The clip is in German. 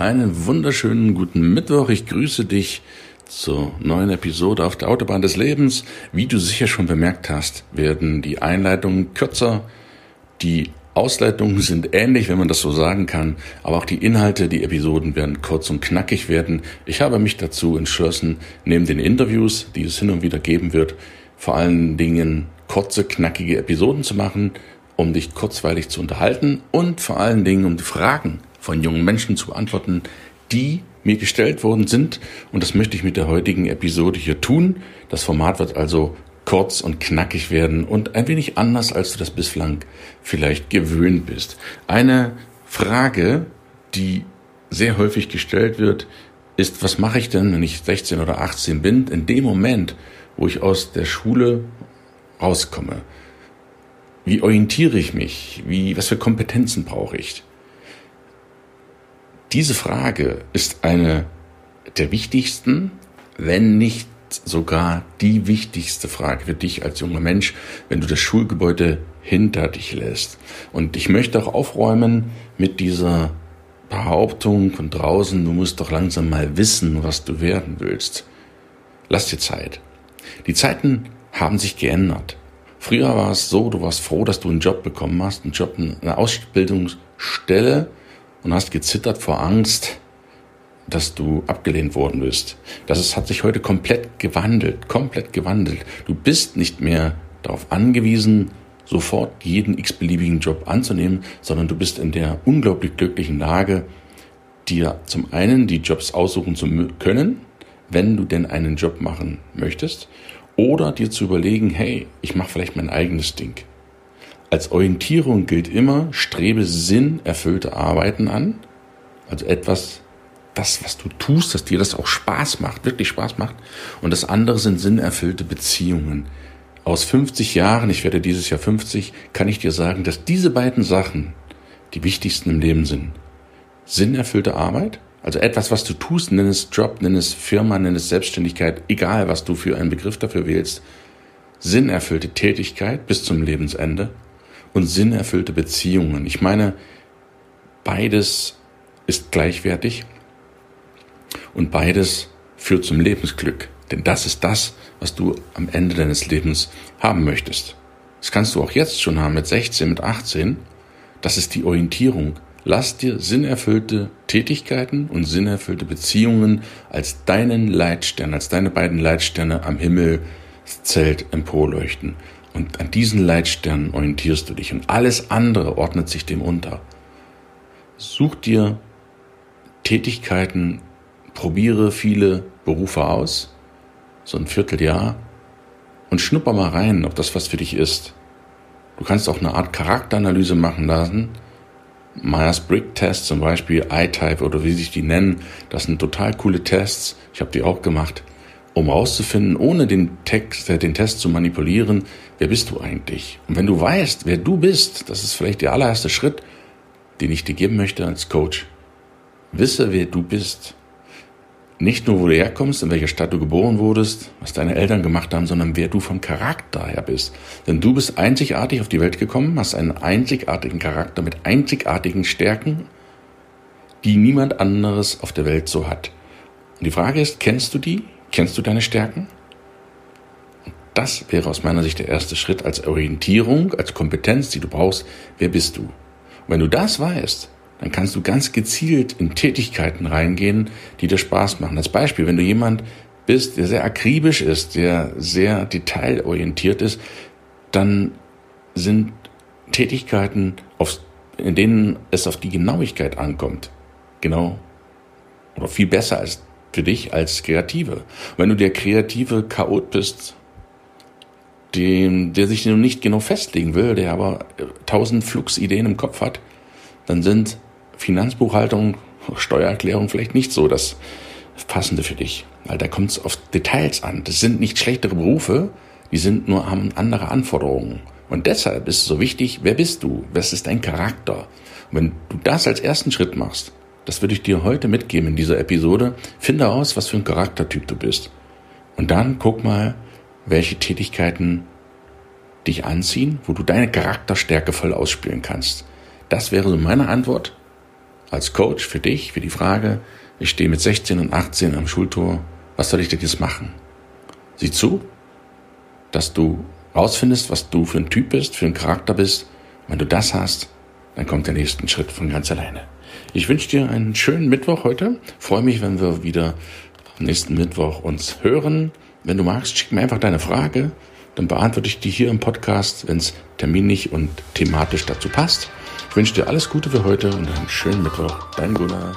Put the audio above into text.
Einen wunderschönen guten Mittwoch. Ich grüße dich zur neuen Episode auf der Autobahn des Lebens. Wie du sicher schon bemerkt hast, werden die Einleitungen kürzer, die Ausleitungen sind ähnlich, wenn man das so sagen kann, aber auch die Inhalte, die Episoden werden kurz und knackig werden. Ich habe mich dazu entschlossen, neben den Interviews, die es hin und wieder geben wird, vor allen Dingen kurze, knackige Episoden zu machen, um dich kurzweilig zu unterhalten und vor allen Dingen um die Fragen von jungen Menschen zu beantworten, die mir gestellt worden sind. Und das möchte ich mit der heutigen Episode hier tun. Das Format wird also kurz und knackig werden und ein wenig anders, als du das bislang vielleicht gewöhnt bist. Eine Frage, die sehr häufig gestellt wird, ist, was mache ich denn, wenn ich 16 oder 18 bin, in dem Moment, wo ich aus der Schule rauskomme? Wie orientiere ich mich? Wie, was für Kompetenzen brauche ich? Diese Frage ist eine der wichtigsten, wenn nicht sogar die wichtigste Frage für dich als junger Mensch, wenn du das Schulgebäude hinter dich lässt. Und ich möchte auch aufräumen mit dieser Behauptung von draußen, du musst doch langsam mal wissen, was du werden willst. Lass dir Zeit. Die Zeiten haben sich geändert. Früher war es so, du warst froh, dass du einen Job bekommen hast, einen Job, eine Ausbildungsstelle, und hast gezittert vor Angst, dass du abgelehnt worden bist. Das hat sich heute komplett gewandelt, komplett gewandelt. Du bist nicht mehr darauf angewiesen, sofort jeden x-beliebigen Job anzunehmen, sondern du bist in der unglaublich glücklichen Lage, dir zum einen die Jobs aussuchen zu können, wenn du denn einen Job machen möchtest, oder dir zu überlegen, hey, ich mache vielleicht mein eigenes Ding. Als Orientierung gilt immer, strebe sinnerfüllte Arbeiten an. Also etwas, das, was du tust, dass dir das auch Spaß macht, wirklich Spaß macht. Und das andere sind sinnerfüllte Beziehungen. Aus 50 Jahren, ich werde dieses Jahr 50, kann ich dir sagen, dass diese beiden Sachen die wichtigsten im Leben sind. Sinnerfüllte Arbeit, also etwas, was du tust, nenn es Job, nenn es Firma, nenn es Selbstständigkeit, egal was du für einen Begriff dafür wählst. Sinnerfüllte Tätigkeit bis zum Lebensende und sinnerfüllte Beziehungen. Ich meine, beides ist gleichwertig und beides führt zum Lebensglück. Denn das ist das, was du am Ende deines Lebens haben möchtest. Das kannst du auch jetzt schon haben mit 16, mit 18. Das ist die Orientierung. Lass dir sinnerfüllte Tätigkeiten und sinnerfüllte Beziehungen als deinen Leitstern, als deine beiden Leitsterne am Himmelszelt emporleuchten. Und an diesen Leitsternen orientierst du dich und alles andere ordnet sich dem unter. Such dir Tätigkeiten, probiere viele Berufe aus, so ein Vierteljahr, und schnupper mal rein, ob das was für dich ist. Du kannst auch eine Art Charakteranalyse machen lassen. Myers-Briggs-Test zum Beispiel, I-Type oder wie sich die nennen, das sind total coole Tests. Ich habe die auch gemacht um herauszufinden, ohne den Text, äh, den Test zu manipulieren, wer bist du eigentlich? Und wenn du weißt, wer du bist, das ist vielleicht der allererste Schritt, den ich dir geben möchte als Coach. Wisse, wer du bist. Nicht nur, wo du herkommst, in welcher Stadt du geboren wurdest, was deine Eltern gemacht haben, sondern wer du vom Charakter her bist. Denn du bist einzigartig auf die Welt gekommen, hast einen einzigartigen Charakter mit einzigartigen Stärken, die niemand anderes auf der Welt so hat. Und die Frage ist, kennst du die? Kennst du deine Stärken? Das wäre aus meiner Sicht der erste Schritt als Orientierung, als Kompetenz, die du brauchst. Wer bist du? Und wenn du das weißt, dann kannst du ganz gezielt in Tätigkeiten reingehen, die dir Spaß machen. Als Beispiel, wenn du jemand bist, der sehr akribisch ist, der sehr detailorientiert ist, dann sind Tätigkeiten, in denen es auf die Genauigkeit ankommt, genau oder viel besser als für dich als Kreative. wenn du der kreative Chaot bist, dem, der sich nicht genau festlegen will, der aber äh, tausend Fluxideen im Kopf hat, dann sind Finanzbuchhaltung, Steuererklärung vielleicht nicht so das Passende für dich. Weil da kommt es auf Details an. Das sind nicht schlechtere Berufe, die sind nur haben andere Anforderungen. Und deshalb ist es so wichtig, wer bist du? Was ist dein Charakter? Und wenn du das als ersten Schritt machst, das würde ich dir heute mitgeben in dieser Episode. Finde aus, was für ein Charaktertyp du bist. Und dann guck mal, welche Tätigkeiten dich anziehen, wo du deine Charakterstärke voll ausspielen kannst. Das wäre so meine Antwort. als Coach für dich, für die Frage, ich stehe mit 16 und 18 am Schultor, was soll ich denn jetzt machen? Sieh zu, dass du rausfindest, was du für ein Typ bist, für ein Charakter bist. Wenn du das hast, dann kommt der nächste Schritt von ganz alleine. Ich wünsche dir einen schönen Mittwoch heute. Freue mich, wenn wir wieder am nächsten Mittwoch uns hören. Wenn du magst, schick mir einfach deine Frage. Dann beantworte ich die hier im Podcast, wenn es terminlich und thematisch dazu passt. Ich wünsche dir alles Gute für heute und einen schönen Mittwoch. Dein Gunnar.